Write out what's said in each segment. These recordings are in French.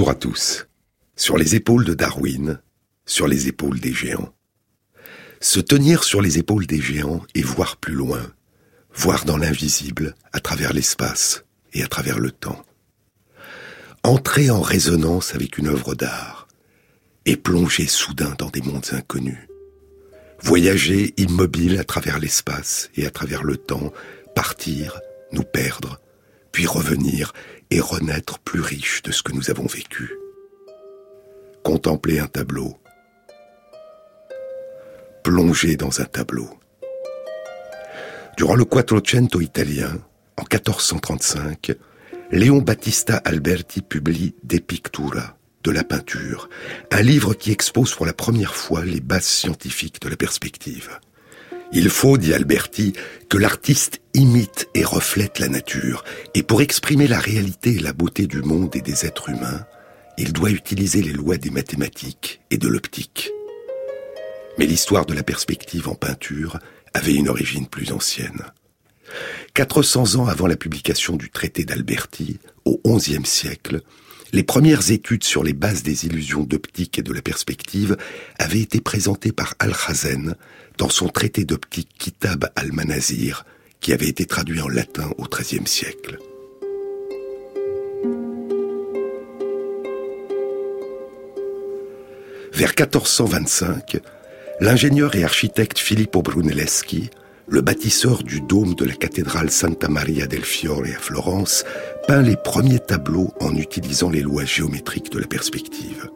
Bonjour à tous. Sur les épaules de Darwin, sur les épaules des géants. Se tenir sur les épaules des géants et voir plus loin, voir dans l'invisible, à travers l'espace et à travers le temps. Entrer en résonance avec une œuvre d'art et plonger soudain dans des mondes inconnus. Voyager immobile à travers l'espace et à travers le temps, partir, nous perdre, puis revenir et renaître plus riche de ce que nous avons vécu. Contempler un tableau. Plonger dans un tableau. Durant le Quattrocento italien, en 1435, Léon Battista Alberti publie De Pictura, de la peinture, un livre qui expose pour la première fois les bases scientifiques de la perspective. Il faut, dit Alberti, que l'artiste imite et reflète la nature, et pour exprimer la réalité et la beauté du monde et des êtres humains, il doit utiliser les lois des mathématiques et de l'optique. Mais l'histoire de la perspective en peinture avait une origine plus ancienne. 400 ans avant la publication du traité d'Alberti, au XIe siècle, les premières études sur les bases des illusions d'optique et de la perspective avaient été présentées par Alhazen dans son traité d'optique Kitab al-Manazir, qui avait été traduit en latin au XIIIe siècle. Vers 1425, l'ingénieur et architecte Filippo Brunelleschi le bâtisseur du dôme de la cathédrale Santa Maria del Fiore à Florence peint les premiers tableaux en utilisant les lois géométriques de la perspective.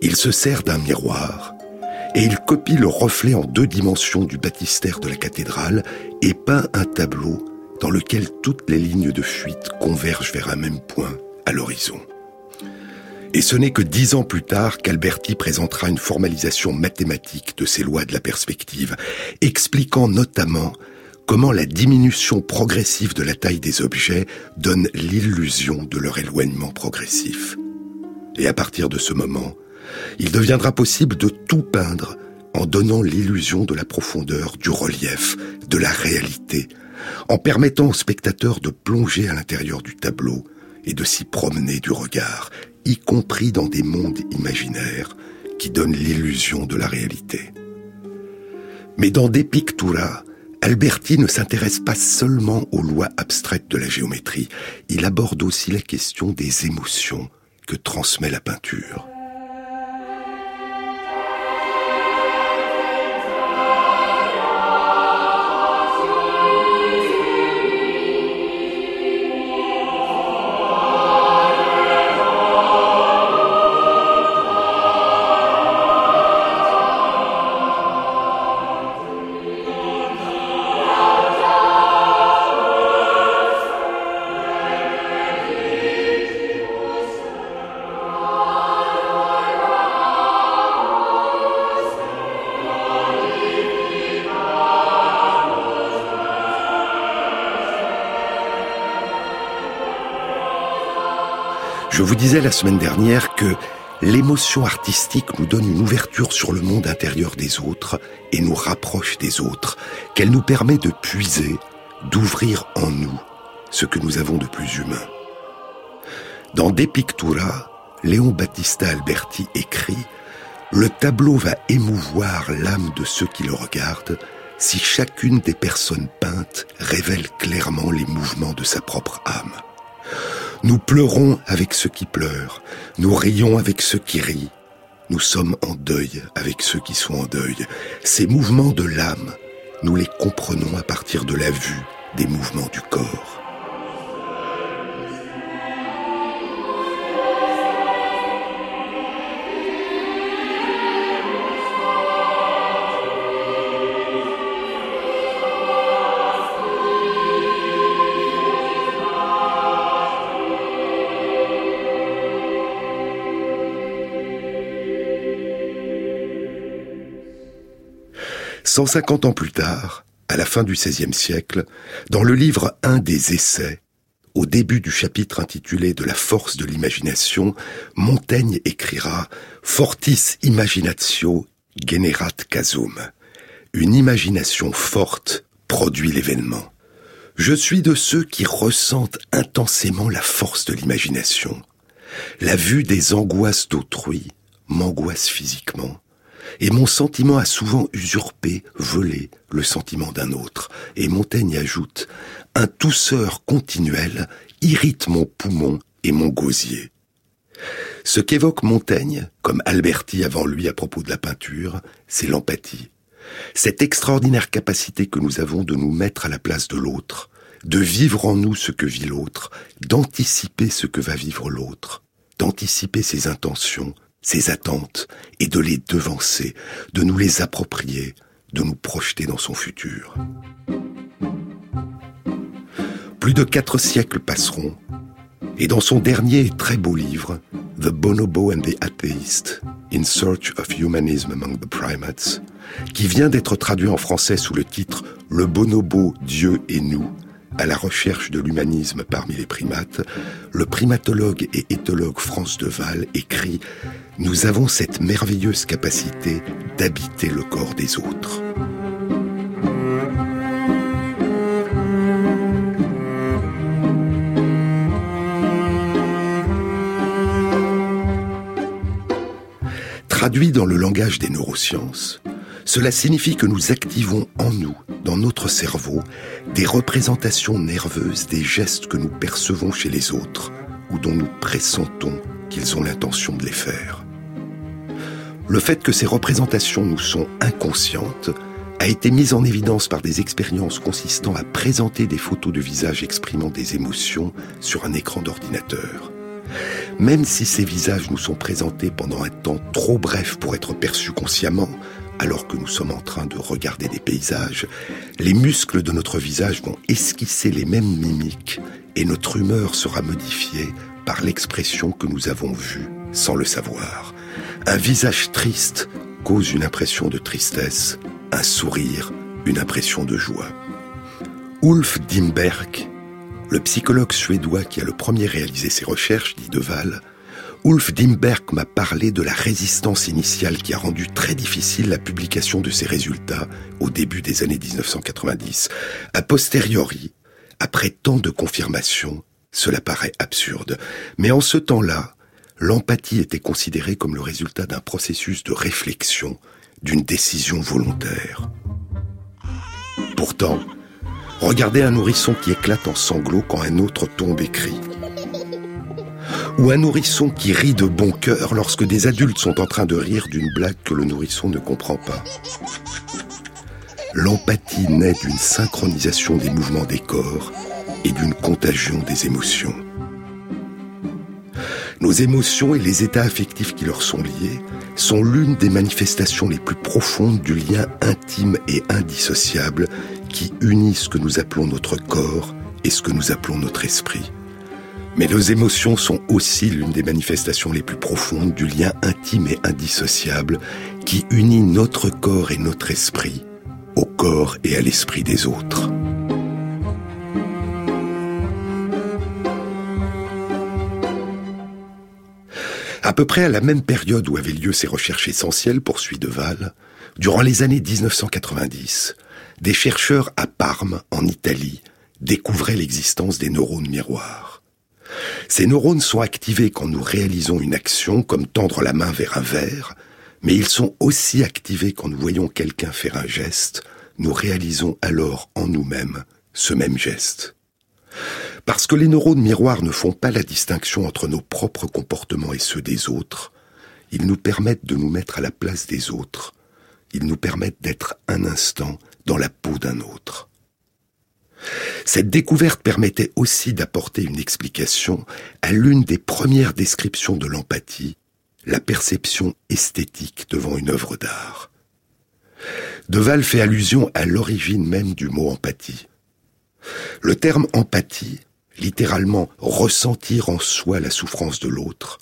Il se sert d'un miroir et il copie le reflet en deux dimensions du baptistère de la cathédrale et peint un tableau dans lequel toutes les lignes de fuite convergent vers un même point à l'horizon. Et ce n'est que dix ans plus tard qu'Alberti présentera une formalisation mathématique de ces lois de la perspective, expliquant notamment comment la diminution progressive de la taille des objets donne l'illusion de leur éloignement progressif. Et à partir de ce moment, il deviendra possible de tout peindre en donnant l'illusion de la profondeur, du relief, de la réalité, en permettant au spectateur de plonger à l'intérieur du tableau et de s'y promener du regard, y compris dans des mondes imaginaires qui donnent l'illusion de la réalité. Mais dans Des Pictura, Alberti ne s'intéresse pas seulement aux lois abstraites de la géométrie, il aborde aussi la question des émotions que transmet la peinture. Je vous disais la semaine dernière que l'émotion artistique nous donne une ouverture sur le monde intérieur des autres et nous rapproche des autres, qu'elle nous permet de puiser, d'ouvrir en nous ce que nous avons de plus humain. Dans De Pictura, Léon Battista Alberti écrit Le tableau va émouvoir l'âme de ceux qui le regardent si chacune des personnes peintes révèle clairement les mouvements de sa propre âme. Nous pleurons avec ceux qui pleurent, nous rions avec ceux qui rient, nous sommes en deuil avec ceux qui sont en deuil. Ces mouvements de l'âme, nous les comprenons à partir de la vue des mouvements du corps. 150 ans plus tard, à la fin du XVIe siècle, dans le livre Un des essais, au début du chapitre intitulé De la force de l'imagination, Montaigne écrira Fortis imaginatio generat casum. Une imagination forte produit l'événement. Je suis de ceux qui ressentent intensément la force de l'imagination. La vue des angoisses d'autrui m'angoisse physiquement, et mon sentiment a souvent usurpé, volé le sentiment d'un autre. Et Montaigne ajoute, un tousseur continuel irrite mon poumon et mon gosier. Ce qu'évoque Montaigne, comme Alberti avant lui à propos de la peinture, c'est l'empathie. Cette extraordinaire capacité que nous avons de nous mettre à la place de l'autre, de vivre en nous ce que vit l'autre, d'anticiper ce que va vivre l'autre, d'anticiper ses intentions, ses attentes, et de les devancer, de nous les approprier, de nous projeter dans son futur. Plus de quatre siècles passeront, et dans son dernier et très beau livre, The Bonobo and the Atheist, In Search of Humanism Among the Primates, qui vient d'être traduit en français sous le titre Le bonobo, Dieu et nous, à la recherche de l'humanisme parmi les primates, le primatologue et éthologue France Deval écrit Nous avons cette merveilleuse capacité d'habiter le corps des autres. Traduit dans le langage des neurosciences, cela signifie que nous activons en nous, dans notre cerveau, des représentations nerveuses des gestes que nous percevons chez les autres ou dont nous pressentons qu'ils ont l'intention de les faire. Le fait que ces représentations nous sont inconscientes a été mis en évidence par des expériences consistant à présenter des photos de visage exprimant des émotions sur un écran d'ordinateur. Même si ces visages nous sont présentés pendant un temps trop bref pour être perçus consciemment, alors que nous sommes en train de regarder des paysages, les muscles de notre visage vont esquisser les mêmes mimiques et notre humeur sera modifiée par l'expression que nous avons vue sans le savoir. Un visage triste cause une impression de tristesse, un sourire, une impression de joie. Ulf Dimberg, le psychologue suédois qui a le premier réalisé ces recherches, dit Deval, Ulf Dimberg m'a parlé de la résistance initiale qui a rendu très difficile la publication de ses résultats au début des années 1990. A posteriori, après tant de confirmations, cela paraît absurde. Mais en ce temps-là, l'empathie était considérée comme le résultat d'un processus de réflexion, d'une décision volontaire. Pourtant, regardez un nourrisson qui éclate en sanglots quand un autre tombe et crie ou un nourrisson qui rit de bon cœur lorsque des adultes sont en train de rire d'une blague que le nourrisson ne comprend pas. L'empathie naît d'une synchronisation des mouvements des corps et d'une contagion des émotions. Nos émotions et les états affectifs qui leur sont liés sont l'une des manifestations les plus profondes du lien intime et indissociable qui unit ce que nous appelons notre corps et ce que nous appelons notre esprit. Mais nos émotions sont aussi l'une des manifestations les plus profondes du lien intime et indissociable qui unit notre corps et notre esprit au corps et à l'esprit des autres. À peu près à la même période où avaient lieu ces recherches essentielles, poursuit Deval, durant les années 1990, des chercheurs à Parme, en Italie, découvraient l'existence des neurones miroirs. Ces neurones sont activés quand nous réalisons une action comme tendre la main vers un verre, mais ils sont aussi activés quand nous voyons quelqu'un faire un geste, nous réalisons alors en nous-mêmes ce même geste. Parce que les neurones miroirs ne font pas la distinction entre nos propres comportements et ceux des autres, ils nous permettent de nous mettre à la place des autres, ils nous permettent d'être un instant dans la peau d'un autre. Cette découverte permettait aussi d'apporter une explication à l'une des premières descriptions de l'empathie, la perception esthétique devant une œuvre d'art. Deval fait allusion à l'origine même du mot empathie. Le terme empathie, littéralement ressentir en soi la souffrance de l'autre,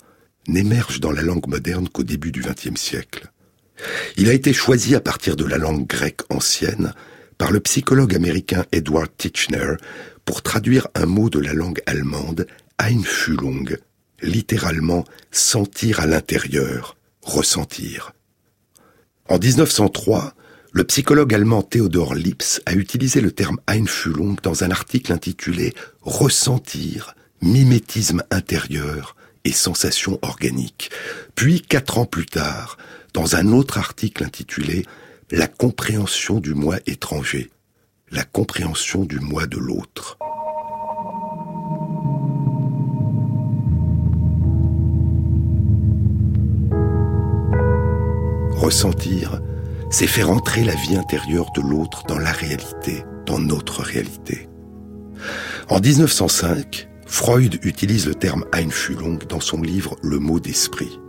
n'émerge dans la langue moderne qu'au début du XXe siècle. Il a été choisi à partir de la langue grecque ancienne par le psychologue américain Edward Titchener pour traduire un mot de la langue allemande, Einfühlung, littéralement sentir à l'intérieur, ressentir. En 1903, le psychologue allemand Theodor Lips a utilisé le terme Einfühlung dans un article intitulé Ressentir, mimétisme intérieur et sensations organiques. Puis, quatre ans plus tard, dans un autre article intitulé La compréhension du moi étranger, la compréhension du moi de l'autre. Ressentir, c'est faire entrer la vie intérieure de l'autre dans la réalité, dans notre réalité. En 1905, Freud utilise le terme Einfühlung dans son livre Le mot d'esprit.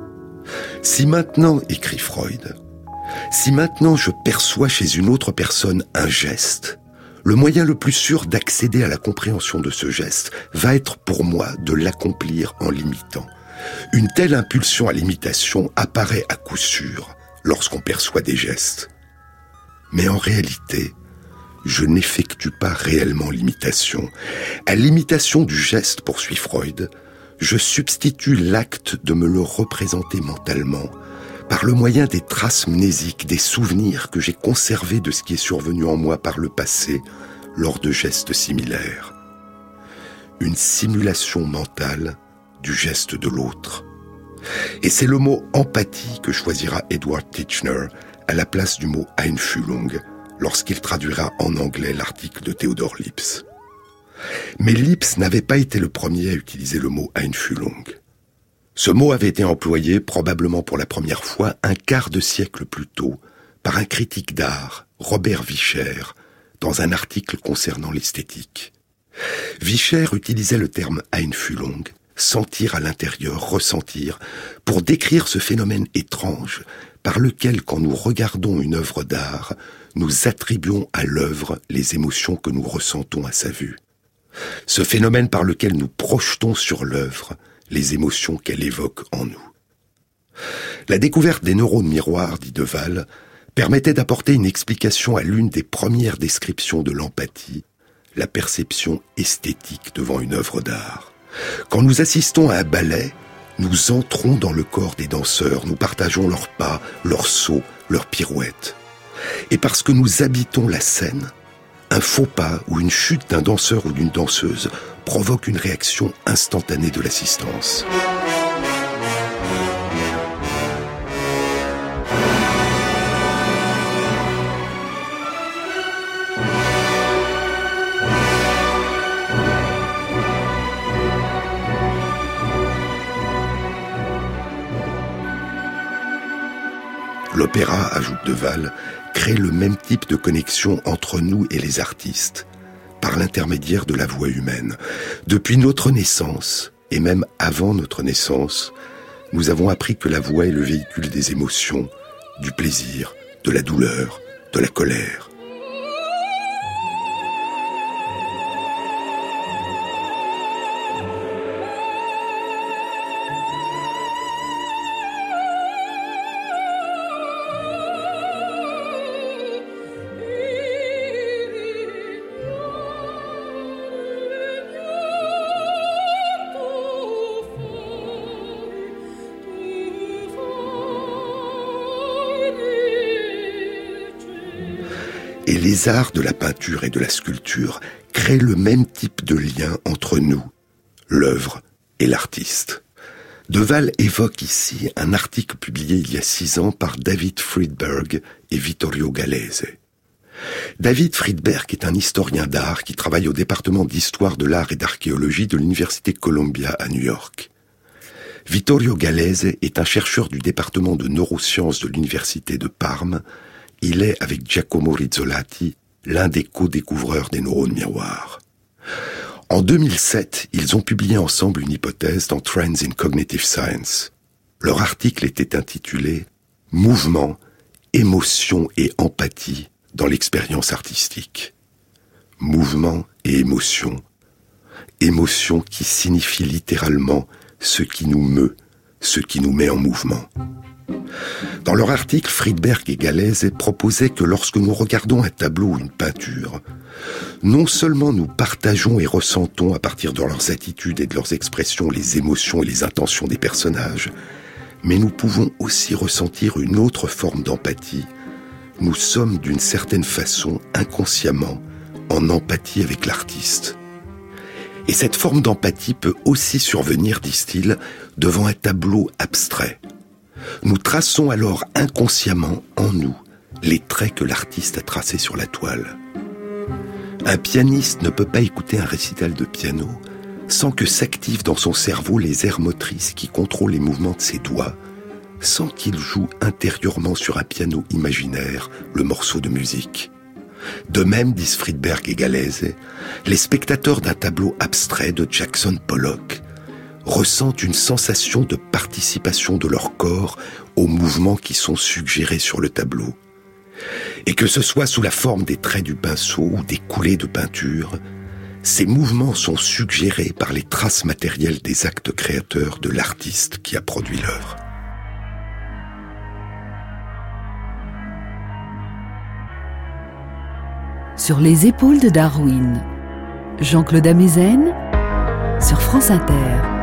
Si maintenant, écrit Freud, si maintenant je perçois chez une autre personne un geste, le moyen le plus sûr d'accéder à la compréhension de ce geste va être pour moi de l'accomplir en l'imitant. Une telle impulsion à l'imitation apparaît à coup sûr lorsqu'on perçoit des gestes. Mais en réalité, je n'effectue pas réellement l'imitation. À l'imitation du geste, poursuit Freud, je substitue l'acte de me le représenter mentalement par le moyen des traces mnésiques, des souvenirs que j'ai conservés de ce qui est survenu en moi par le passé lors de gestes similaires. Une simulation mentale du geste de l'autre. Et c'est le mot empathie que choisira Edward Titchener à la place du mot Einfühlung lorsqu'il traduira en anglais l'article de Theodore Lips. Mais Lips n'avait pas été le premier à utiliser le mot Einfühlung. Ce mot avait été employé probablement pour la première fois un quart de siècle plus tôt par un critique d'art, Robert Vicher, dans un article concernant l'esthétique. Vicher utilisait le terme Einfühlung sentir à l'intérieur, ressentir, pour décrire ce phénomène étrange par lequel, quand nous regardons une œuvre d'art, nous attribuons à l'œuvre les émotions que nous ressentons à sa vue. Ce phénomène par lequel nous projetons sur l'œuvre les émotions qu'elle évoque en nous. La découverte des neurones miroirs, dit Deval, permettait d'apporter une explication à l'une des premières descriptions de l'empathie, la perception esthétique devant une œuvre d'art. Quand nous assistons à un ballet, nous entrons dans le corps des danseurs, nous partageons leurs pas, leurs sauts, leurs pirouettes. Et parce que nous habitons la scène, un faux pas ou une chute d'un danseur ou d'une danseuse provoque une réaction instantanée de l'assistance. L'opéra, ajoute Deval, crée le même type de connexion entre nous et les artistes, par l'intermédiaire de la voix humaine. Depuis notre naissance, et même avant notre naissance, nous avons appris que la voix est le véhicule des émotions, du plaisir, de la douleur, de la colère. Les arts de la peinture et de la sculpture créent le même type de lien entre nous, l'œuvre et l'artiste. Deval évoque ici un article publié il y a six ans par David Friedberg et Vittorio Galese. David Friedberg est un historien d'art qui travaille au département d'histoire de l'art et d'archéologie de l'Université Columbia à New York. Vittorio Galese est un chercheur du département de neurosciences de l'Université de Parme il est, avec Giacomo Rizzolatti, l'un des co-découvreurs des neurones miroirs. En 2007, ils ont publié ensemble une hypothèse dans Trends in Cognitive Science. Leur article était intitulé Mouvement, émotion et empathie dans l'expérience artistique. Mouvement et émotion. Émotion qui signifie littéralement ce qui nous meut, ce qui nous met en mouvement. Dans leur article, Friedberg et Galese proposaient que lorsque nous regardons un tableau ou une peinture, non seulement nous partageons et ressentons à partir de leurs attitudes et de leurs expressions les émotions et les intentions des personnages, mais nous pouvons aussi ressentir une autre forme d'empathie. Nous sommes d'une certaine façon inconsciemment en empathie avec l'artiste. Et cette forme d'empathie peut aussi survenir, disent-ils, devant un tableau abstrait. Nous traçons alors inconsciemment en nous les traits que l'artiste a tracés sur la toile. Un pianiste ne peut pas écouter un récital de piano sans que s'activent dans son cerveau les aires motrices qui contrôlent les mouvements de ses doigts, sans qu'il joue intérieurement sur un piano imaginaire le morceau de musique. De même, disent Friedberg et Galese, les spectateurs d'un tableau abstrait de Jackson Pollock ressentent une sensation de participation de leur corps aux mouvements qui sont suggérés sur le tableau. Et que ce soit sous la forme des traits du pinceau ou des coulées de peinture, ces mouvements sont suggérés par les traces matérielles des actes créateurs de l'artiste qui a produit l'œuvre. Sur les épaules de Darwin, Jean-Claude Amezen sur France Inter.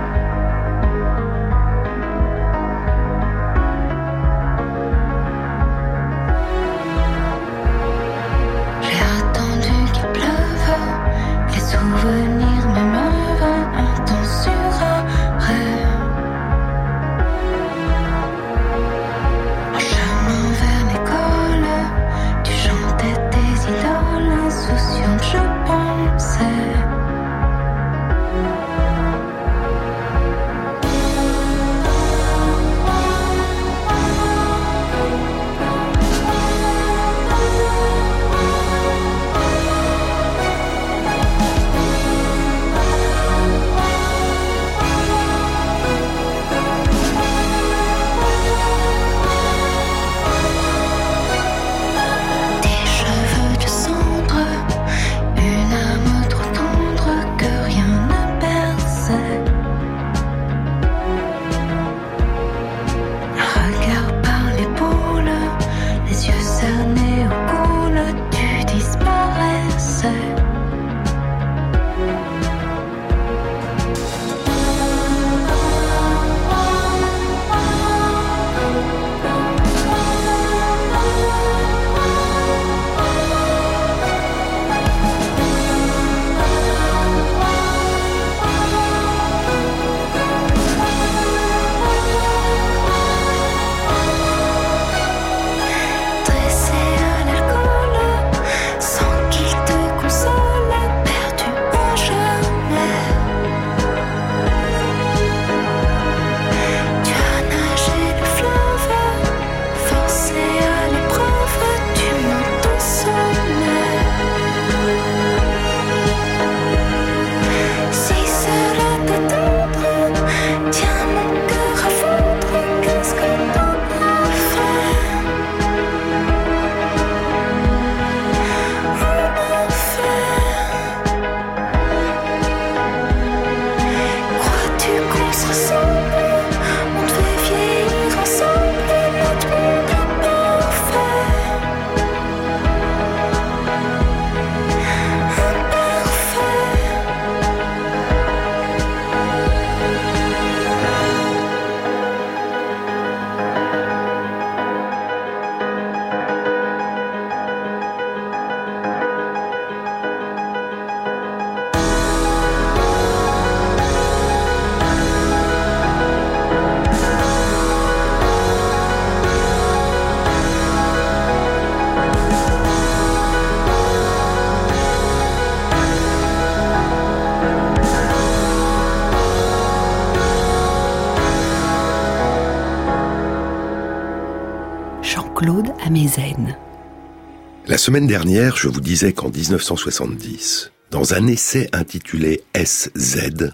La semaine dernière, je vous disais qu'en 1970, dans un essai intitulé SZ,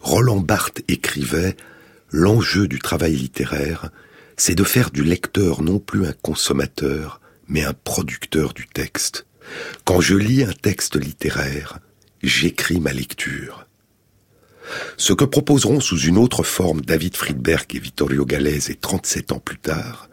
Roland Barthes écrivait L'enjeu du travail littéraire, c'est de faire du lecteur non plus un consommateur, mais un producteur du texte. Quand je lis un texte littéraire, j'écris ma lecture. Ce que proposeront sous une autre forme David Friedberg et Vittorio Gallese 37 ans plus tard,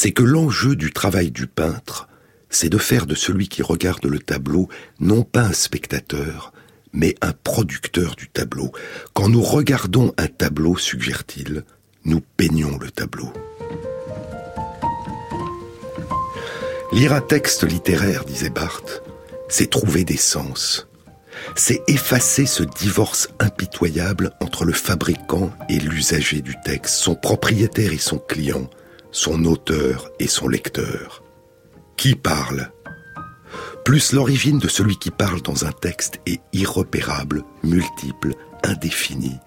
c'est que l'enjeu du travail du peintre, c'est de faire de celui qui regarde le tableau non pas un spectateur, mais un producteur du tableau. Quand nous regardons un tableau, suggère-t-il, nous peignons le tableau. Lire un texte littéraire, disait Barthes, c'est trouver des sens. c'est effacer ce divorce impitoyable entre le fabricant et l'usager du texte, son propriétaire et son client, son auteur et son lecteur. Qui parle? Plus l'origine de celui qui parle dans un texte est irrepérable, multiple, indéfinie,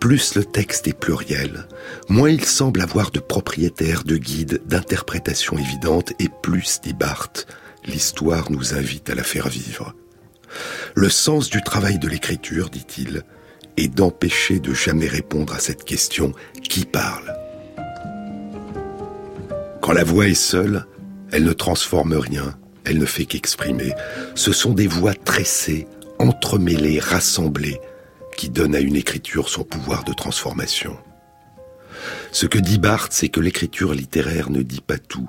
plus le texte est pluriel, moins il semble avoir de propriétaires, de guides, d'interprétations évidentes, et plus, dit Barthes, l'histoire nous invite à la faire vivre. Le sens du travail de l'écriture, dit-il, est d'empêcher de jamais répondre à cette question qui parle? Quand la voix est seule, elle ne transforme rien, elle ne fait qu'exprimer. Ce sont des voix tressées, entremêlées, rassemblées, qui donnent à une écriture son pouvoir de transformation. Ce que dit Barthes, c'est que l'écriture littéraire ne dit pas tout.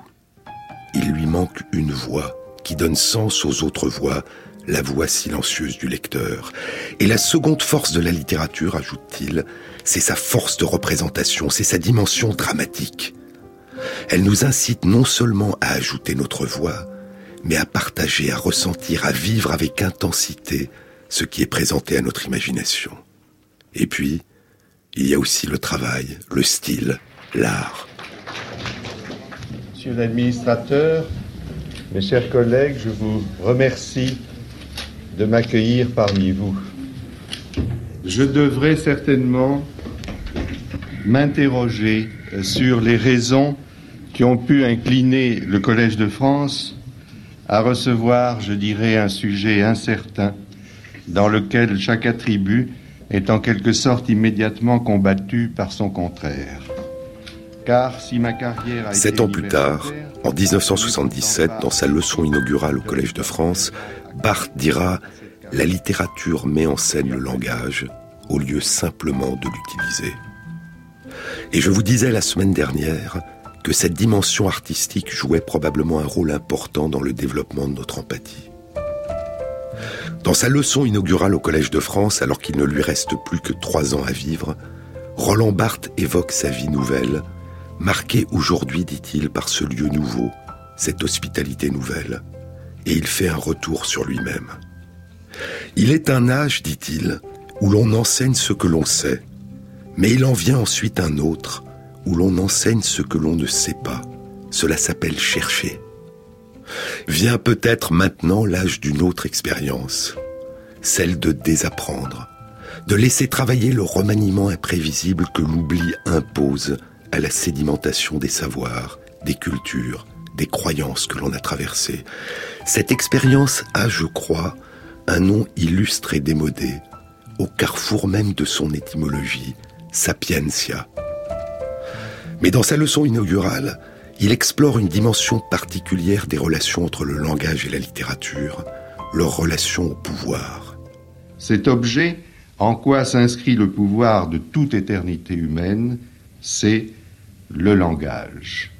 Il lui manque une voix qui donne sens aux autres voix la voix silencieuse du lecteur. Et la seconde force de la littérature, ajoute-t-il, c'est sa force de représentation, c'est sa dimension dramatique. Elle nous incite non seulement à ajouter notre voix, mais à partager, à ressentir, à vivre avec intensité ce qui est présenté à notre imagination. Et puis, il y a aussi le travail, le style, l'art. Monsieur l'administrateur, mes chers collègues, je vous remercie de m'accueillir parmi vous. Je devrais certainement m'interroger sur les raisons qui ont pu incliner le Collège de France à recevoir, je dirais, un sujet incertain dans lequel chaque attribut est en quelque sorte immédiatement combattu par son contraire. Car si ma carrière a Sept ans plus tard, en 1977, dans sa leçon inaugurale au Collège de France, Barthes dira La littérature met en scène le langage au lieu simplement de l'utiliser. Et je vous disais la semaine dernière que cette dimension artistique jouait probablement un rôle important dans le développement de notre empathie. Dans sa leçon inaugurale au Collège de France, alors qu'il ne lui reste plus que trois ans à vivre, Roland Barthes évoque sa vie nouvelle, marquée aujourd'hui, dit-il, par ce lieu nouveau, cette hospitalité nouvelle, et il fait un retour sur lui-même. Il est un âge, dit-il, où l'on enseigne ce que l'on sait, mais il en vient ensuite un autre, où l'on enseigne ce que l'on ne sait pas. Cela s'appelle chercher. Vient peut-être maintenant l'âge d'une autre expérience, celle de désapprendre, de laisser travailler le remaniement imprévisible que l'oubli impose à la sédimentation des savoirs, des cultures, des croyances que l'on a traversées. Cette expérience a, je crois, un nom illustre et démodé, au carrefour même de son étymologie, sapientia. Mais dans sa leçon inaugurale, il explore une dimension particulière des relations entre le langage et la littérature, leur relation au pouvoir. Cet objet, en quoi s'inscrit le pouvoir de toute éternité humaine, c'est le langage,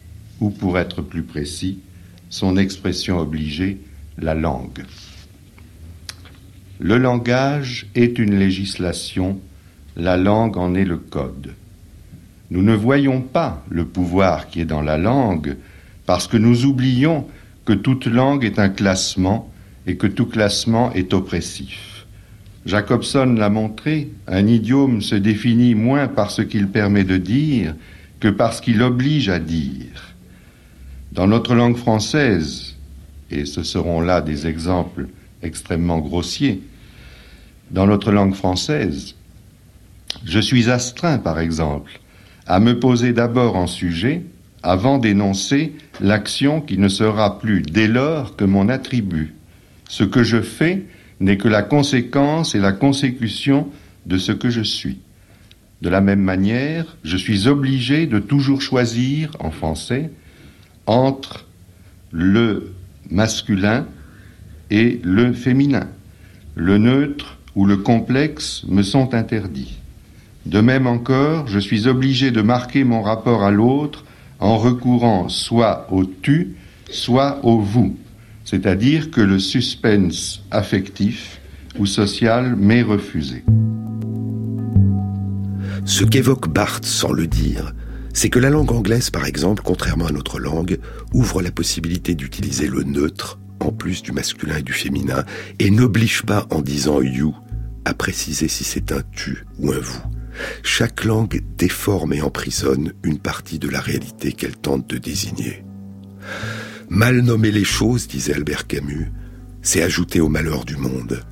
ou pour être plus précis, son expression obligée, la langue. Le langage est une législation, la langue en est le code. Nous ne voyons pas le pouvoir qui est dans la langue parce que nous oublions que toute langue est un classement et que tout classement est oppressif. Jacobson l'a montré, un idiome se définit moins par ce qu'il permet de dire que par ce qu'il oblige à dire. Dans notre langue française, et ce seront là des exemples extrêmement grossiers, dans notre langue française, je suis astreint, par exemple, à me poser d'abord en sujet avant d'énoncer l'action qui ne sera plus dès lors que mon attribut. Ce que je fais n'est que la conséquence et la consécution de ce que je suis. De la même manière, je suis obligé de toujours choisir, en français, entre le masculin et le féminin. Le neutre ou le complexe me sont interdits. De même encore, je suis obligé de marquer mon rapport à l'autre en recourant soit au tu, soit au vous, c'est-à-dire que le suspense affectif ou social m'est refusé. Ce qu'évoque Barthes sans le dire, c'est que la langue anglaise, par exemple, contrairement à notre langue, ouvre la possibilité d'utiliser le neutre en plus du masculin et du féminin, et n'oblige pas en disant you à préciser si c'est un tu ou un vous. Chaque langue déforme et emprisonne une partie de la réalité qu'elle tente de désigner. Mal nommer les choses, disait Albert Camus, c'est ajouter au malheur du monde.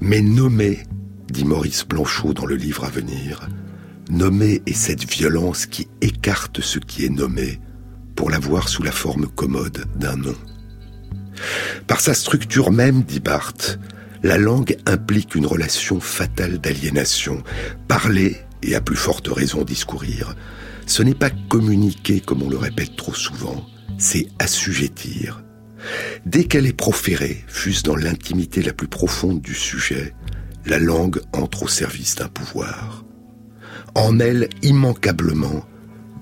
Mais nommer, dit Maurice Blanchot dans le livre à venir, nommer est cette violence qui écarte ce qui est nommé pour l'avoir sous la forme commode d'un nom. Par sa structure même, dit Barthes, la langue implique une relation fatale d'aliénation. Parler, et à plus forte raison discourir, ce n'est pas communiquer comme on le répète trop souvent, c'est assujettir. Dès qu'elle est proférée, fût-ce dans l'intimité la plus profonde du sujet, la langue entre au service d'un pouvoir. En elle, immanquablement,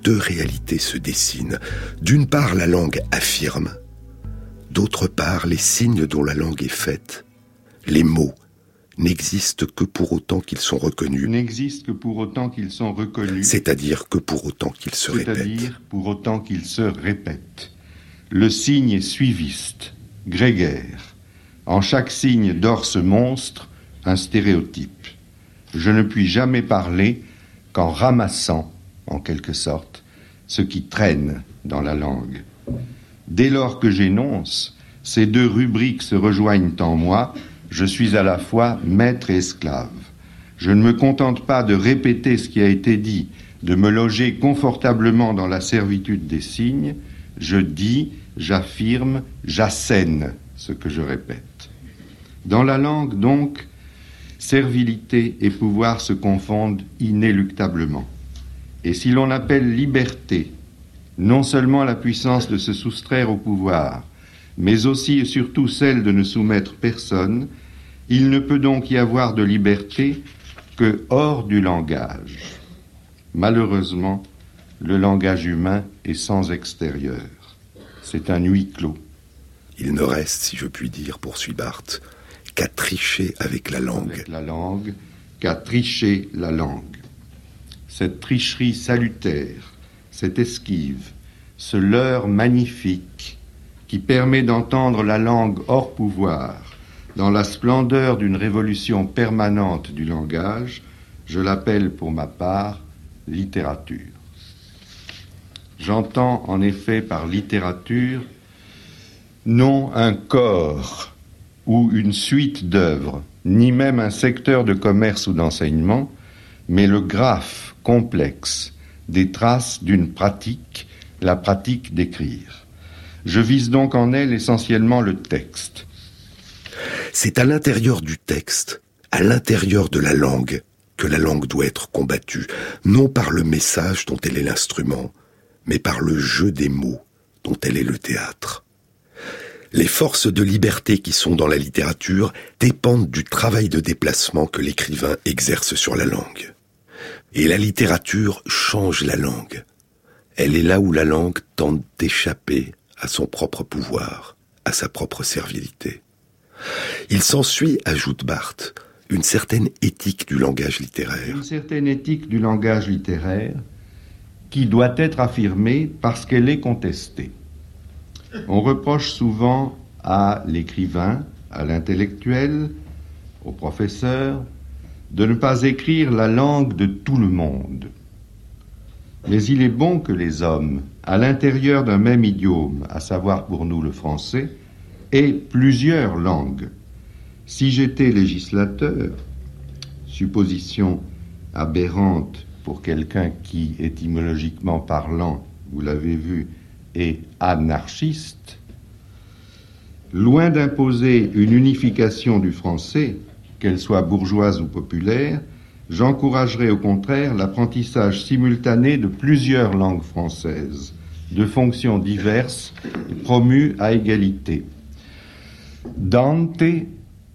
deux réalités se dessinent. D'une part, la langue affirme, d'autre part, les signes dont la langue est faite, les mots, n'existent que pour autant qu'ils sont reconnus. N'existent que pour autant qu'ils sont reconnus. C'est-à-dire que pour autant qu'ils se répètent. C'est-à-dire pour autant qu'ils se répètent. Le signe est suiviste, grégaire. En chaque signe dort ce monstre, un stéréotype. Je ne puis jamais parler qu'en ramassant, en quelque sorte, ce qui traîne dans la langue. Dès lors que j'énonce, ces deux rubriques se rejoignent en moi, je suis à la fois maître et esclave. Je ne me contente pas de répéter ce qui a été dit, de me loger confortablement dans la servitude des signes, je dis, j'affirme, j'assène ce que je répète. Dans la langue, donc, servilité et pouvoir se confondent inéluctablement. Et si l'on appelle liberté non seulement la puissance de se soustraire au pouvoir, mais aussi et surtout celle de ne soumettre personne, il ne peut donc y avoir de liberté que hors du langage. Malheureusement, le langage humain est sans extérieur. C'est un huis clos. Il ne reste, si je puis dire, poursuit Barthes, qu'à tricher avec la langue. Avec la langue, qu'à tricher la langue. Cette tricherie salutaire, cette esquive, ce leurre magnifique qui permet d'entendre la langue hors pouvoir, dans la splendeur d'une révolution permanente du langage, je l'appelle pour ma part littérature. J'entends en effet par littérature non un corps ou une suite d'œuvres, ni même un secteur de commerce ou d'enseignement, mais le graphe complexe des traces d'une pratique, la pratique d'écrire. Je vise donc en elle essentiellement le texte. C'est à l'intérieur du texte, à l'intérieur de la langue, que la langue doit être combattue, non par le message dont elle est l'instrument, mais par le jeu des mots dont elle est le théâtre. Les forces de liberté qui sont dans la littérature dépendent du travail de déplacement que l'écrivain exerce sur la langue. Et la littérature change la langue. Elle est là où la langue tente d'échapper à son propre pouvoir, à sa propre servilité. Il s'ensuit, ajoute Barthes, une certaine éthique du langage littéraire. Une certaine éthique du langage littéraire qui doit être affirmée parce qu'elle est contestée. On reproche souvent à l'écrivain, à l'intellectuel, au professeur, de ne pas écrire la langue de tout le monde. Mais il est bon que les hommes, à l'intérieur d'un même idiome, à savoir pour nous le français, aient plusieurs langues. Si j'étais législateur, supposition aberrante pour quelqu'un qui, étymologiquement parlant, vous l'avez vu, et anarchiste, loin d'imposer une unification du français, qu'elle soit bourgeoise ou populaire, j'encouragerais au contraire l'apprentissage simultané de plusieurs langues françaises, de fonctions diverses promues à égalité. Dante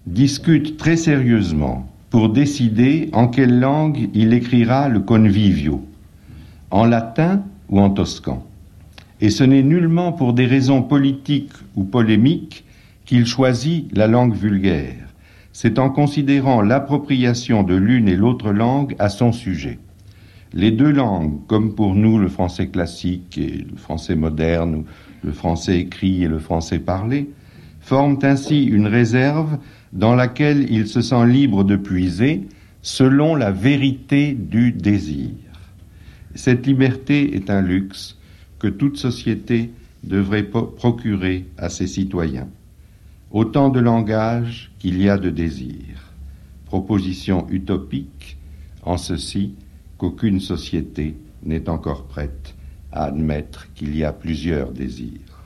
discute très sérieusement pour décider en quelle langue il écrira le convivio, en latin ou en toscan. Et ce n'est nullement pour des raisons politiques ou polémiques qu'il choisit la langue vulgaire. C'est en considérant l'appropriation de l'une et l'autre langue à son sujet. Les deux langues, comme pour nous le français classique et le français moderne, ou le français écrit et le français parlé, forment ainsi une réserve dans laquelle il se sent libre de puiser selon la vérité du désir. Cette liberté est un luxe que toute société devrait procurer à ses citoyens. Autant de langage qu'il y a de désir. Proposition utopique en ceci qu'aucune société n'est encore prête à admettre qu'il y a plusieurs désirs.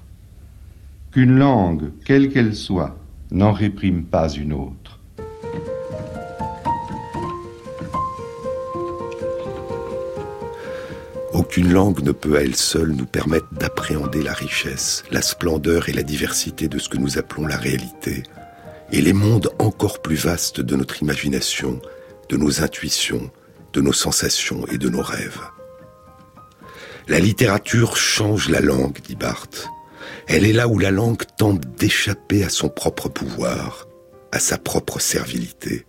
Qu'une langue, quelle qu'elle soit, n'en réprime pas une autre. Aucune langue ne peut à elle seule nous permettre d'appréhender la richesse, la splendeur et la diversité de ce que nous appelons la réalité, et les mondes encore plus vastes de notre imagination, de nos intuitions, de nos sensations et de nos rêves. La littérature change la langue, dit Barthes. Elle est là où la langue tente d'échapper à son propre pouvoir, à sa propre servilité.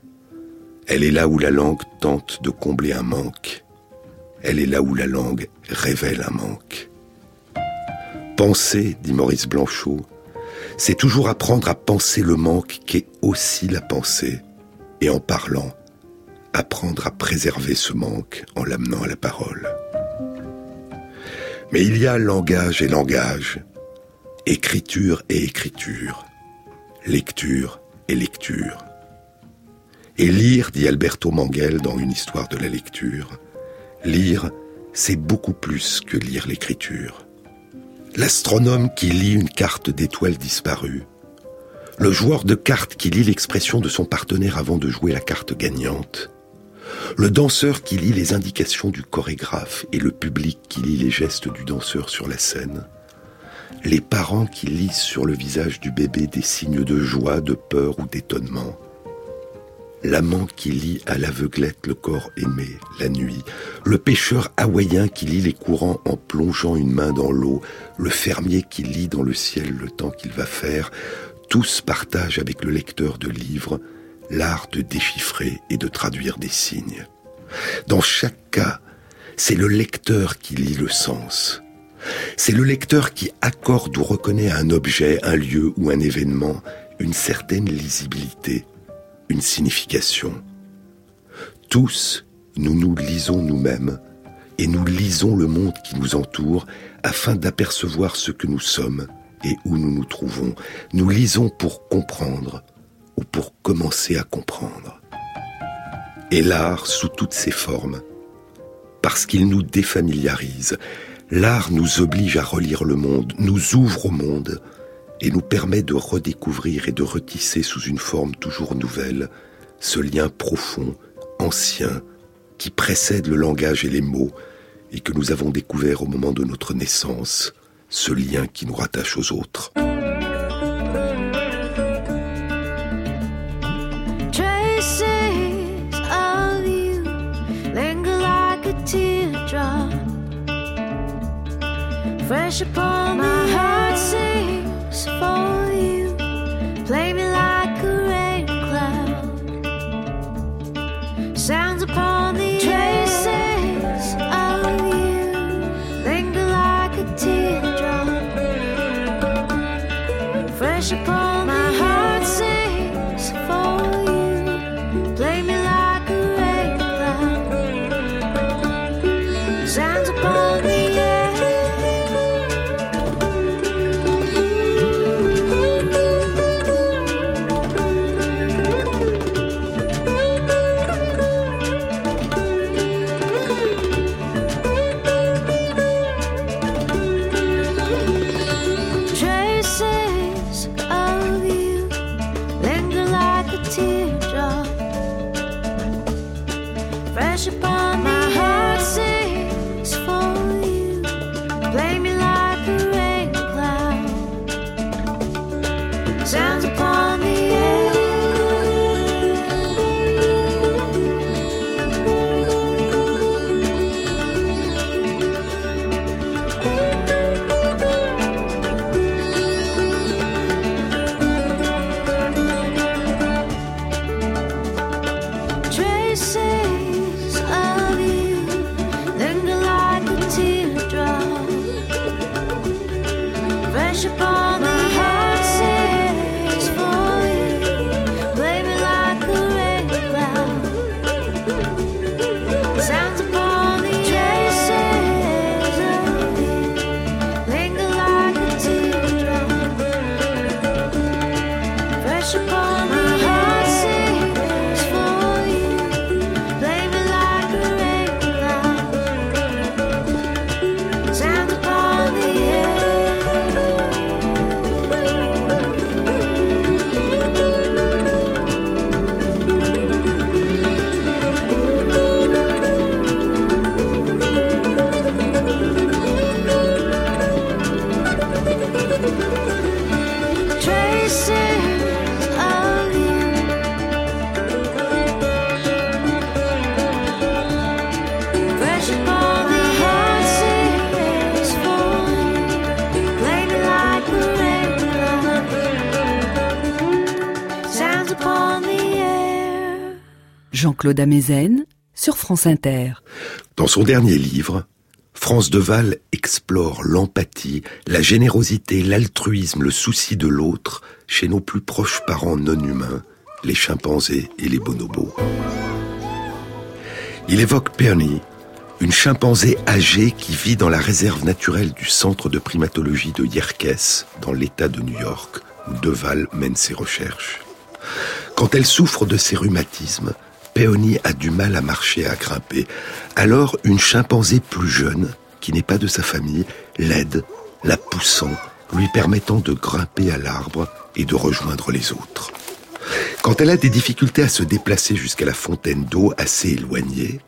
Elle est là où la langue tente de combler un manque. Elle est là où la langue révèle un manque. Penser, dit Maurice Blanchot, c'est toujours apprendre à penser le manque qu'est aussi la pensée, et en parlant, apprendre à préserver ce manque en l'amenant à la parole. Mais il y a langage et langage, écriture et écriture, lecture et lecture. Et lire, dit Alberto Manguel dans Une histoire de la lecture, lire, c'est beaucoup plus que lire l'écriture. L'astronome qui lit une carte d'étoiles disparues, le joueur de cartes qui lit l'expression de son partenaire avant de jouer la carte gagnante, le danseur qui lit les indications du chorégraphe et le public qui lit les gestes du danseur sur la scène, les parents qui lisent sur le visage du bébé des signes de joie, de peur ou d'étonnement, l'amant qui lit à l'aveuglette le corps aimé la nuit, le pêcheur hawaïen qui lit les courants en plongeant une main dans l'eau, le fermier qui lit dans le ciel le temps qu'il va faire, tous partagent avec le lecteur de livres l'art de déchiffrer et de traduire des signes. Dans chaque cas, c'est le lecteur qui lit le sens. C'est le lecteur qui accorde ou reconnaît à un objet, un lieu ou un événement une certaine lisibilité, une signification. Tous, nous nous lisons nous-mêmes et nous lisons le monde qui nous entoure afin d'apercevoir ce que nous sommes et où nous nous trouvons. Nous lisons pour comprendre, pour commencer à comprendre. Et l'art sous toutes ses formes, parce qu'il nous défamiliarise, l'art nous oblige à relire le monde, nous ouvre au monde et nous permet de redécouvrir et de retisser sous une forme toujours nouvelle ce lien profond, ancien, qui précède le langage et les mots et que nous avons découvert au moment de notre naissance, ce lien qui nous rattache aux autres. Jean-Claude Amezen sur France Inter. Dans son dernier livre, France Deval explore l'empathie, la générosité, l'altruisme, le souci de l'autre chez nos plus proches parents non humains, les chimpanzés et les bonobos. Il évoque Peony, une chimpanzé âgée qui vit dans la réserve naturelle du centre de primatologie de Yerkes, dans l'État de New York, où Deval mène ses recherches. Quand elle souffre de ses rhumatismes, Peony a du mal à marcher, à grimper. Alors, une chimpanzé plus jeune, qui n'est pas de sa famille, l'aide, la poussant, lui permettant de grimper à l'arbre et de rejoindre les autres. Quand elle a des difficultés à se déplacer jusqu'à la fontaine d'eau assez éloignée,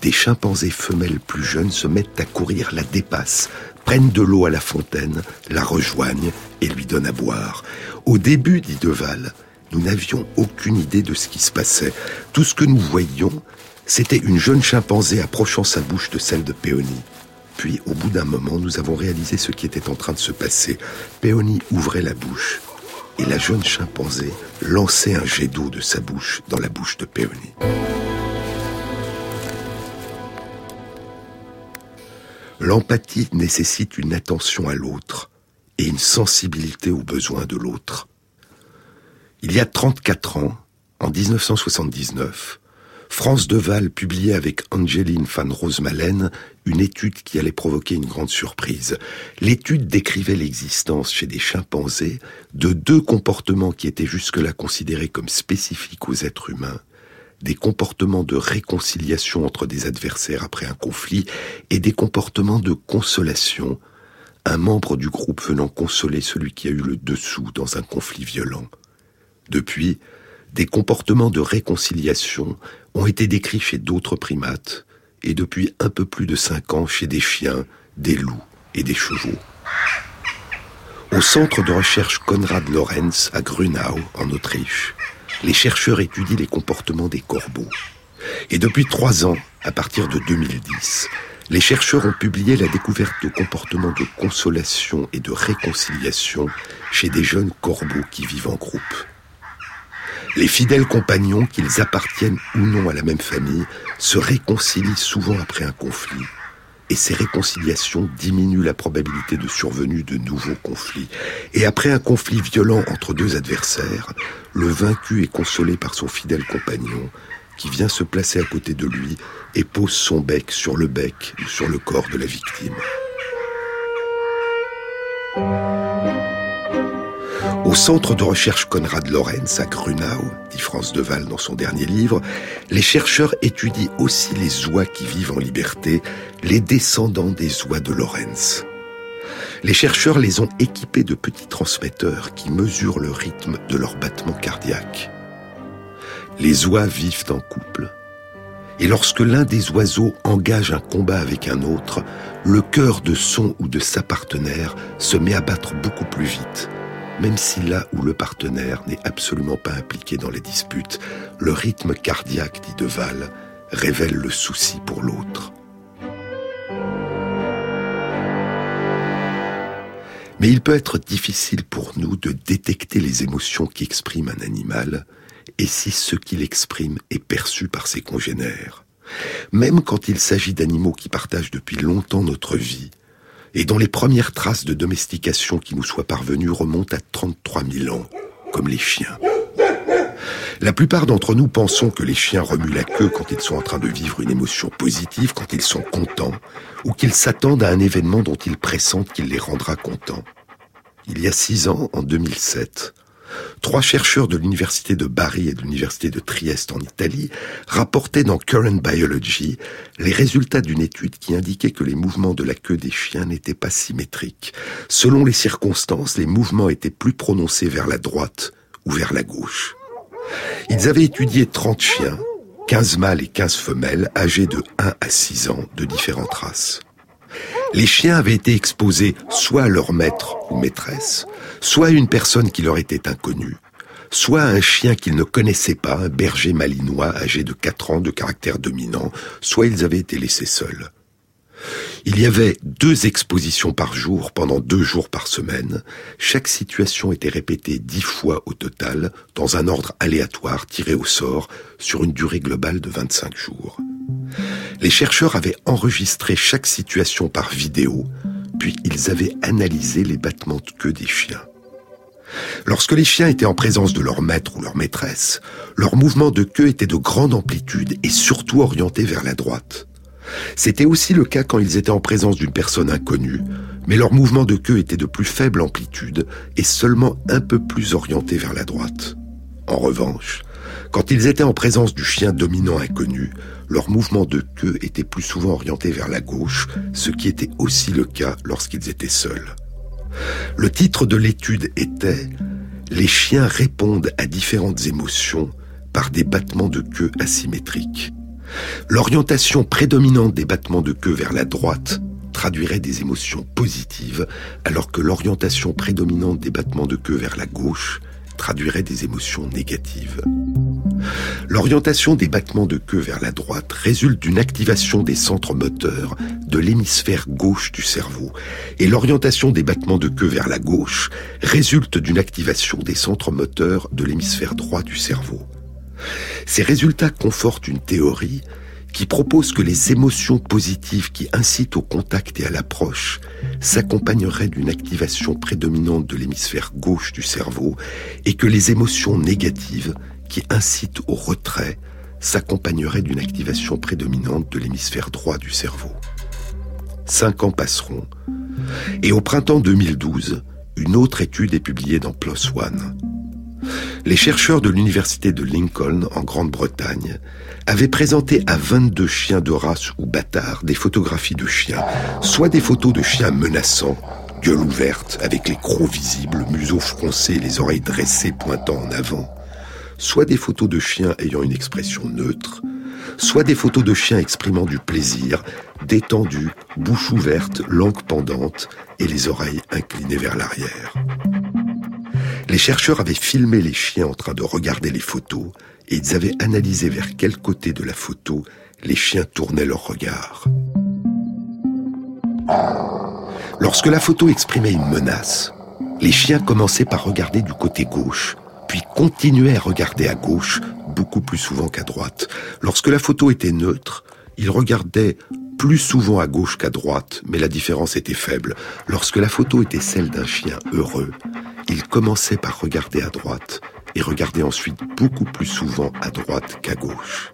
des chimpanzés femelles plus jeunes se mettent à courir, la dépassent, prennent de l'eau à la fontaine, la rejoignent et lui donnent à boire. Au début, dit Deval, nous n'avions aucune idée de ce qui se passait. Tout ce que nous voyions, c'était une jeune chimpanzé approchant sa bouche de celle de Péony. Puis, au bout d'un moment, nous avons réalisé ce qui était en train de se passer. Péony ouvrait la bouche et la jeune chimpanzé lançait un jet d'eau de sa bouche dans la bouche de Péony. L'empathie nécessite une attention à l'autre et une sensibilité aux besoins de l'autre. Il y a 34 ans, en 1979, France Deval publiait avec Angeline van Rosemalen une étude qui allait provoquer une grande surprise. L'étude décrivait l'existence chez des chimpanzés de deux comportements qui étaient jusque-là considérés comme spécifiques aux êtres humains, des comportements de réconciliation entre des adversaires après un conflit et des comportements de consolation, un membre du groupe venant consoler celui qui a eu le dessous dans un conflit violent. Depuis, des comportements de réconciliation ont été décrits chez d'autres primates, et depuis un peu plus de cinq ans chez des chiens, des loups et des chevaux. Au centre de recherche Konrad Lorenz à Grunau, en Autriche, les chercheurs étudient les comportements des corbeaux. Et depuis trois ans, à partir de 2010, les chercheurs ont publié la découverte de comportements de consolation et de réconciliation chez des jeunes corbeaux qui vivent en groupe. Les fidèles compagnons, qu'ils appartiennent ou non à la même famille, se réconcilient souvent après un conflit. Et ces réconciliations diminuent la probabilité de survenue de nouveaux conflits. Et après un conflit violent entre deux adversaires, le vaincu est consolé par son fidèle compagnon, qui vient se placer à côté de lui et pose son bec sur le bec ou sur le corps de la victime. Au centre de recherche Konrad Lorenz à Grunau, dit France Deval dans son dernier livre, les chercheurs étudient aussi les oies qui vivent en liberté, les descendants des oies de Lorenz. Les chercheurs les ont équipés de petits transmetteurs qui mesurent le rythme de leur battement cardiaque. Les oies vivent en couple. Et lorsque l'un des oiseaux engage un combat avec un autre, le cœur de son ou de sa partenaire se met à battre beaucoup plus vite même si là où le partenaire n'est absolument pas impliqué dans les disputes, le rythme cardiaque, dit Deval, révèle le souci pour l'autre. Mais il peut être difficile pour nous de détecter les émotions qu'exprime un animal, et si ce qu'il exprime est perçu par ses congénères. Même quand il s'agit d'animaux qui partagent depuis longtemps notre vie, et dont les premières traces de domestication qui nous soient parvenues remontent à 33 000 ans, comme les chiens. La plupart d'entre nous pensons que les chiens remuent la queue quand ils sont en train de vivre une émotion positive, quand ils sont contents, ou qu'ils s'attendent à un événement dont ils pressentent qu'il les rendra contents. Il y a six ans, en 2007, Trois chercheurs de l'université de Bari et de l'université de Trieste en Italie rapportaient dans Current Biology les résultats d'une étude qui indiquait que les mouvements de la queue des chiens n'étaient pas symétriques. Selon les circonstances, les mouvements étaient plus prononcés vers la droite ou vers la gauche. Ils avaient étudié 30 chiens, 15 mâles et 15 femelles, âgés de 1 à 6 ans, de différentes races. Les chiens avaient été exposés soit à leur maître ou maîtresse, soit à une personne qui leur était inconnue, soit à un chien qu'ils ne connaissaient pas, un berger malinois âgé de 4 ans de caractère dominant, soit ils avaient été laissés seuls. Il y avait deux expositions par jour pendant deux jours par semaine. Chaque situation était répétée dix fois au total, dans un ordre aléatoire tiré au sort, sur une durée globale de 25 jours. Les chercheurs avaient enregistré chaque situation par vidéo, puis ils avaient analysé les battements de queue des chiens. Lorsque les chiens étaient en présence de leur maître ou leur maîtresse, leur mouvement de queue était de grande amplitude et surtout orienté vers la droite. C'était aussi le cas quand ils étaient en présence d'une personne inconnue, mais leur mouvement de queue était de plus faible amplitude et seulement un peu plus orienté vers la droite. En revanche, quand ils étaient en présence du chien dominant inconnu, leur mouvement de queue était plus souvent orienté vers la gauche, ce qui était aussi le cas lorsqu'ils étaient seuls. Le titre de l'étude était Les chiens répondent à différentes émotions par des battements de queue asymétriques. L'orientation prédominante des battements de queue vers la droite traduirait des émotions positives, alors que l'orientation prédominante des battements de queue vers la gauche traduirait des émotions négatives. L'orientation des battements de queue vers la droite résulte d'une activation des centres moteurs de l'hémisphère gauche du cerveau, et l'orientation des battements de queue vers la gauche résulte d'une activation des centres moteurs de l'hémisphère droit du cerveau. Ces résultats confortent une théorie qui propose que les émotions positives qui incitent au contact et à l'approche s'accompagneraient d'une activation prédominante de l'hémisphère gauche du cerveau et que les émotions négatives qui incitent au retrait s'accompagneraient d'une activation prédominante de l'hémisphère droit du cerveau. Cinq ans passeront et au printemps 2012, une autre étude est publiée dans PLOS ONE. Les chercheurs de l'université de Lincoln en Grande-Bretagne avaient présenté à 22 chiens de race ou bâtards des photographies de chiens, soit des photos de chiens menaçants, gueule ouverte, avec les crocs visibles, museau froncé, les oreilles dressées pointant en avant, soit des photos de chiens ayant une expression neutre, soit des photos de chiens exprimant du plaisir, détendus, bouche ouverte, langue pendante et les oreilles inclinées vers l'arrière. Les chercheurs avaient filmé les chiens en train de regarder les photos et ils avaient analysé vers quel côté de la photo les chiens tournaient leur regard. Lorsque la photo exprimait une menace, les chiens commençaient par regarder du côté gauche, puis continuaient à regarder à gauche beaucoup plus souvent qu'à droite. Lorsque la photo était neutre, ils regardaient plus souvent à gauche qu'à droite, mais la différence était faible. Lorsque la photo était celle d'un chien heureux, il commençait par regarder à droite et regardait ensuite beaucoup plus souvent à droite qu'à gauche.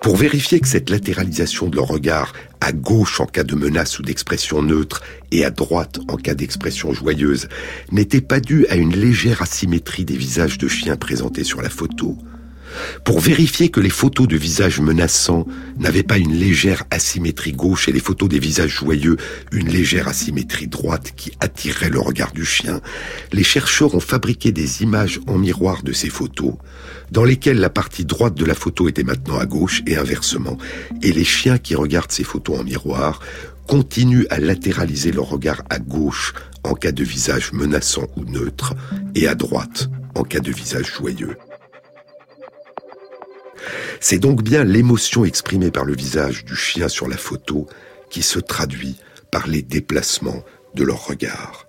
Pour vérifier que cette latéralisation de leur regard à gauche en cas de menace ou d'expression neutre et à droite en cas d'expression joyeuse n'était pas due à une légère asymétrie des visages de chiens présentés sur la photo, pour vérifier que les photos de visages menaçants n'avaient pas une légère asymétrie gauche et les photos des visages joyeux une légère asymétrie droite qui attirerait le regard du chien, les chercheurs ont fabriqué des images en miroir de ces photos, dans lesquelles la partie droite de la photo était maintenant à gauche et inversement, et les chiens qui regardent ces photos en miroir continuent à latéraliser leur regard à gauche en cas de visage menaçant ou neutre, et à droite en cas de visage joyeux. C'est donc bien l'émotion exprimée par le visage du chien sur la photo qui se traduit par les déplacements de leur regard.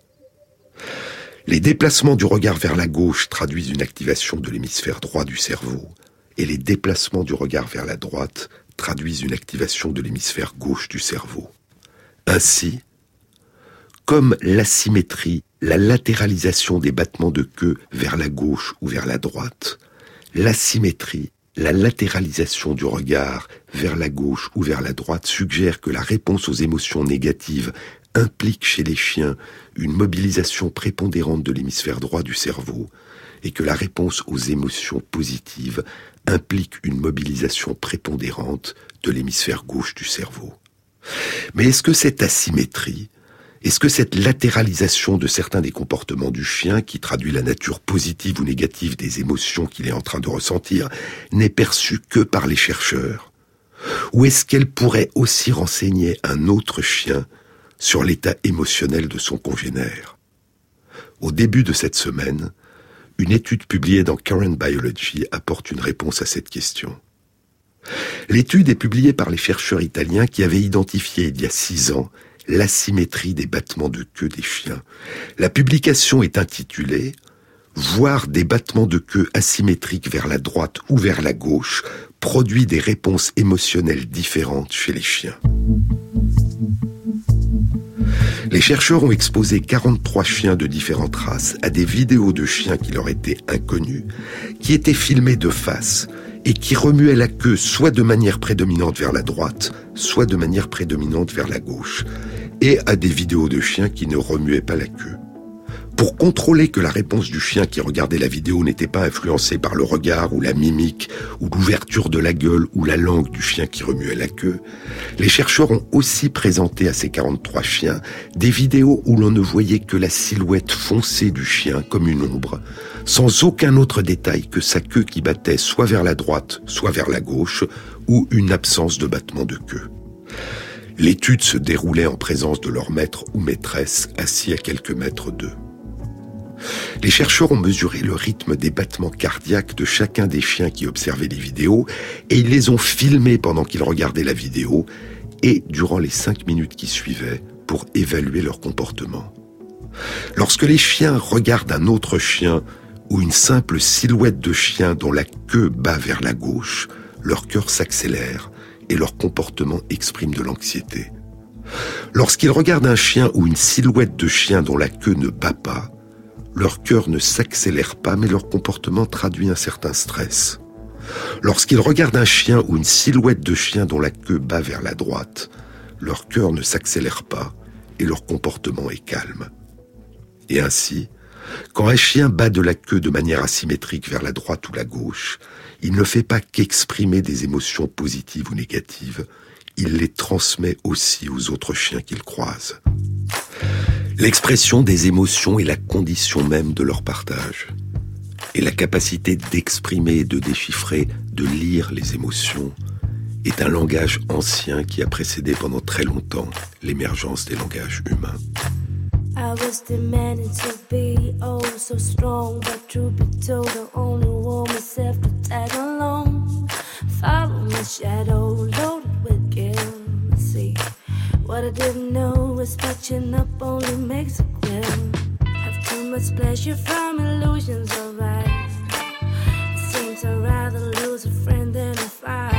Les déplacements du regard vers la gauche traduisent une activation de l'hémisphère droit du cerveau, et les déplacements du regard vers la droite traduisent une activation de l'hémisphère gauche du cerveau. Ainsi, comme l'asymétrie, la latéralisation des battements de queue vers la gauche ou vers la droite, l'asymétrie la latéralisation du regard vers la gauche ou vers la droite suggère que la réponse aux émotions négatives implique chez les chiens une mobilisation prépondérante de l'hémisphère droit du cerveau et que la réponse aux émotions positives implique une mobilisation prépondérante de l'hémisphère gauche du cerveau. Mais est-ce que cette asymétrie est-ce que cette latéralisation de certains des comportements du chien, qui traduit la nature positive ou négative des émotions qu'il est en train de ressentir, n'est perçue que par les chercheurs? Ou est-ce qu'elle pourrait aussi renseigner un autre chien sur l'état émotionnel de son congénère? Au début de cette semaine, une étude publiée dans Current Biology apporte une réponse à cette question. L'étude est publiée par les chercheurs italiens qui avaient identifié il y a six ans l'asymétrie des battements de queue des chiens. La publication est intitulée Voir des battements de queue asymétriques vers la droite ou vers la gauche produit des réponses émotionnelles différentes chez les chiens. Les chercheurs ont exposé 43 chiens de différentes races à des vidéos de chiens qui leur étaient inconnus, qui étaient filmés de face et qui remuaient la queue soit de manière prédominante vers la droite, soit de manière prédominante vers la gauche, et à des vidéos de chiens qui ne remuaient pas la queue. Pour contrôler que la réponse du chien qui regardait la vidéo n'était pas influencée par le regard ou la mimique ou l'ouverture de la gueule ou la langue du chien qui remuait la queue, les chercheurs ont aussi présenté à ces 43 chiens des vidéos où l'on ne voyait que la silhouette foncée du chien comme une ombre, sans aucun autre détail que sa queue qui battait soit vers la droite, soit vers la gauche, ou une absence de battement de queue. L'étude se déroulait en présence de leur maître ou maîtresse assis à quelques mètres d'eux. Les chercheurs ont mesuré le rythme des battements cardiaques de chacun des chiens qui observaient les vidéos et ils les ont filmés pendant qu'ils regardaient la vidéo et durant les cinq minutes qui suivaient pour évaluer leur comportement. Lorsque les chiens regardent un autre chien ou une simple silhouette de chien dont la queue bat vers la gauche, leur cœur s'accélère et leur comportement exprime de l'anxiété. Lorsqu'ils regardent un chien ou une silhouette de chien dont la queue ne bat pas, leur cœur ne s'accélère pas, mais leur comportement traduit un certain stress. Lorsqu'ils regardent un chien ou une silhouette de chien dont la queue bat vers la droite, leur cœur ne s'accélère pas et leur comportement est calme. Et ainsi, quand un chien bat de la queue de manière asymétrique vers la droite ou la gauche, il ne fait pas qu'exprimer des émotions positives ou négatives, il les transmet aussi aux autres chiens qu'il croise. L'expression des émotions est la condition même de leur partage. Et la capacité d'exprimer, de déchiffrer, de lire les émotions est un langage ancien qui a précédé pendant très longtemps l'émergence des langages humains. I was demanding to be oh so strong, but truth be told, the only myself to tag along. Follow my shadow, what I didn't know was patching up only makes it grim. Have too much pleasure from illusions of life. Seems I'd rather lose a friend than a fight.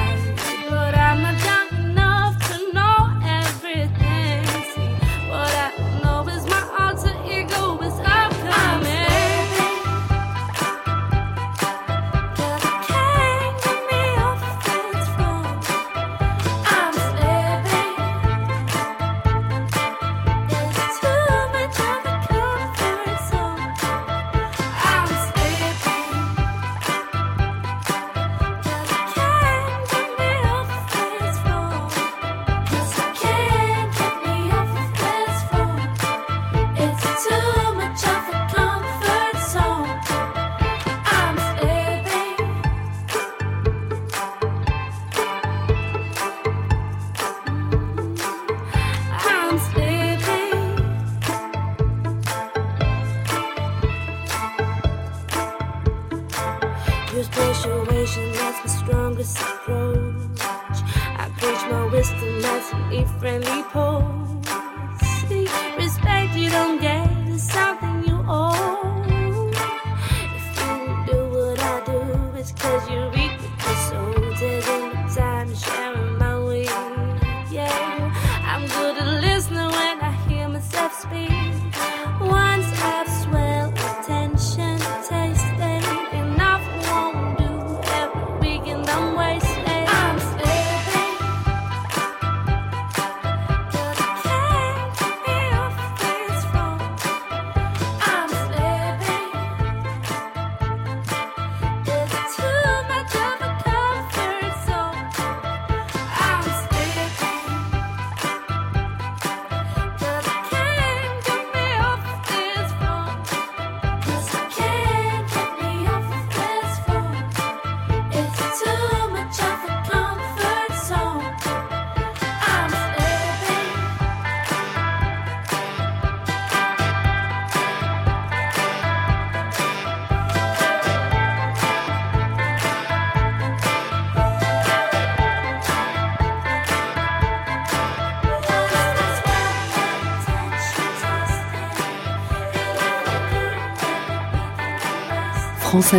France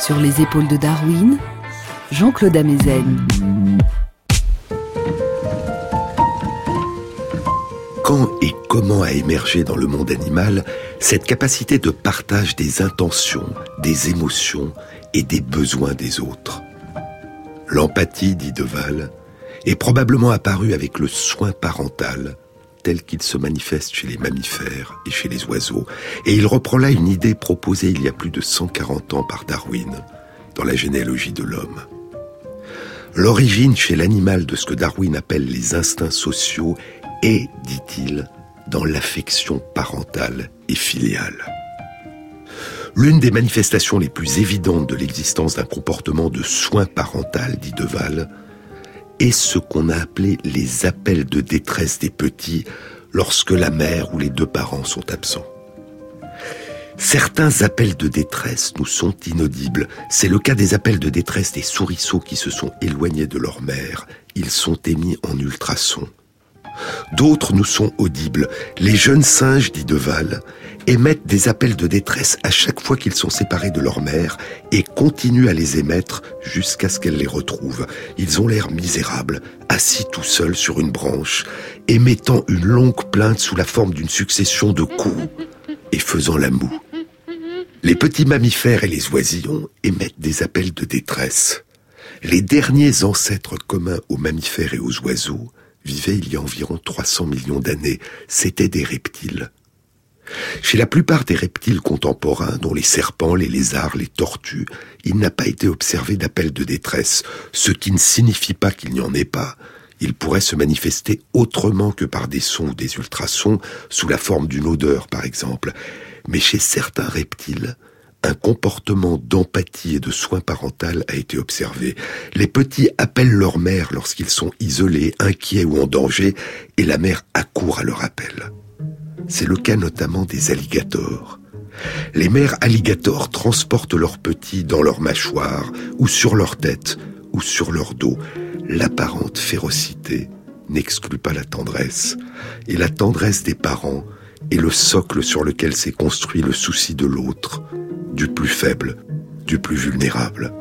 sur les épaules de Darwin, Jean-Claude Amezen. Quand et comment a émergé dans le monde animal cette capacité de partage des intentions, des émotions et des besoins des autres? L'empathie, dit Deval, est probablement apparue avec le soin parental, tel qu'il se manifeste chez les mammifères et chez les oiseaux, et il reprend là une idée proposée il y a plus de 140 ans par Darwin, dans la généalogie de l'homme. L'origine chez l'animal de ce que Darwin appelle les instincts sociaux est, dit-il, dans l'affection parentale et filiale. L'une des manifestations les plus évidentes de l'existence d'un comportement de soin parental, dit Deval, est ce qu'on a appelé les appels de détresse des petits lorsque la mère ou les deux parents sont absents. Certains appels de détresse nous sont inaudibles. C'est le cas des appels de détresse des souriceaux qui se sont éloignés de leur mère. Ils sont émis en ultrasons. D'autres nous sont audibles. Les jeunes singes, dit Deval, émettent des appels de détresse à chaque fois qu'ils sont séparés de leur mère et continuent à les émettre jusqu'à ce qu'elle les retrouve. Ils ont l'air misérables, assis tout seuls sur une branche, émettant une longue plainte sous la forme d'une succession de coups et faisant la moue. Les petits mammifères et les oisillons émettent des appels de détresse. Les derniers ancêtres communs aux mammifères et aux oiseaux vivaient il y a environ 300 millions d'années. C'étaient des reptiles. Chez la plupart des reptiles contemporains, dont les serpents, les lézards, les tortues, il n'a pas été observé d'appel de détresse, ce qui ne signifie pas qu'il n'y en ait pas. Il pourrait se manifester autrement que par des sons ou des ultrasons, sous la forme d'une odeur par exemple. Mais chez certains reptiles, un comportement d'empathie et de soin parental a été observé. Les petits appellent leur mère lorsqu'ils sont isolés, inquiets ou en danger, et la mère accourt à leur appel. C'est le cas notamment des alligators. Les mères alligators transportent leurs petits dans leur mâchoire, ou sur leur tête, ou sur leur dos. L'apparente férocité n'exclut pas la tendresse, et la tendresse des parents est le socle sur lequel s'est construit le souci de l'autre, du plus faible, du plus vulnérable.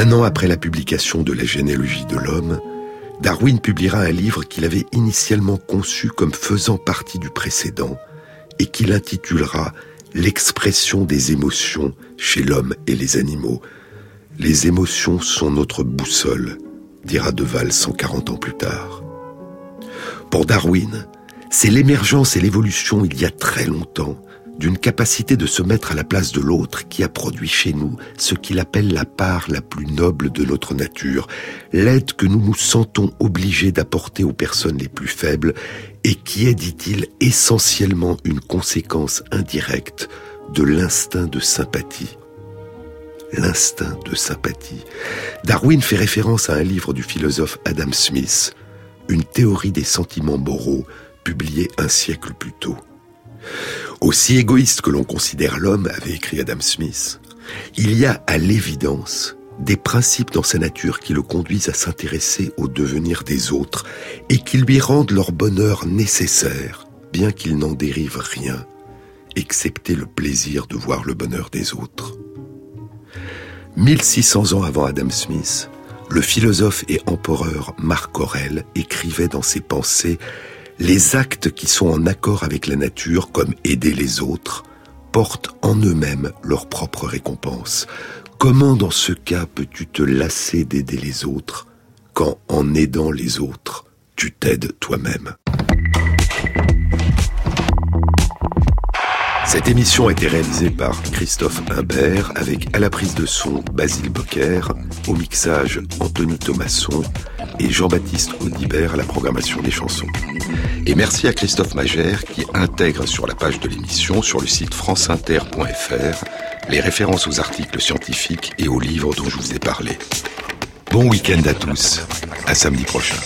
Un an après la publication de la généalogie de l'homme, Darwin publiera un livre qu'il avait initialement conçu comme faisant partie du précédent et qu'il intitulera L'expression des émotions chez l'homme et les animaux. Les émotions sont notre boussole, dira Deval 140 ans plus tard. Pour Darwin, c'est l'émergence et l'évolution il y a très longtemps d'une capacité de se mettre à la place de l'autre qui a produit chez nous ce qu'il appelle la part la plus noble de notre nature, l'aide que nous nous sentons obligés d'apporter aux personnes les plus faibles et qui est, dit-il, essentiellement une conséquence indirecte de l'instinct de sympathie. L'instinct de sympathie. Darwin fait référence à un livre du philosophe Adam Smith, Une théorie des sentiments moraux, publié un siècle plus tôt. Aussi égoïste que l'on considère l'homme, avait écrit Adam Smith, il y a à l'évidence des principes dans sa nature qui le conduisent à s'intéresser au devenir des autres et qui lui rendent leur bonheur nécessaire, bien qu'il n'en dérive rien, excepté le plaisir de voir le bonheur des autres. 1600 ans avant Adam Smith, le philosophe et empereur Marc Aurèle écrivait dans ses pensées les actes qui sont en accord avec la nature, comme aider les autres, portent en eux-mêmes leur propre récompense. Comment dans ce cas peux-tu te lasser d'aider les autres quand en aidant les autres, tu t'aides toi-même? Cette émission a été réalisée par Christophe Imbert avec à la prise de son Basile Bocquer, au mixage Anthony Thomasson et Jean-Baptiste Audibert à la programmation des chansons. Et merci à Christophe Magère qui intègre sur la page de l'émission sur le site franceinter.fr les références aux articles scientifiques et aux livres dont je vous ai parlé. Bon week-end à tous, à samedi prochain.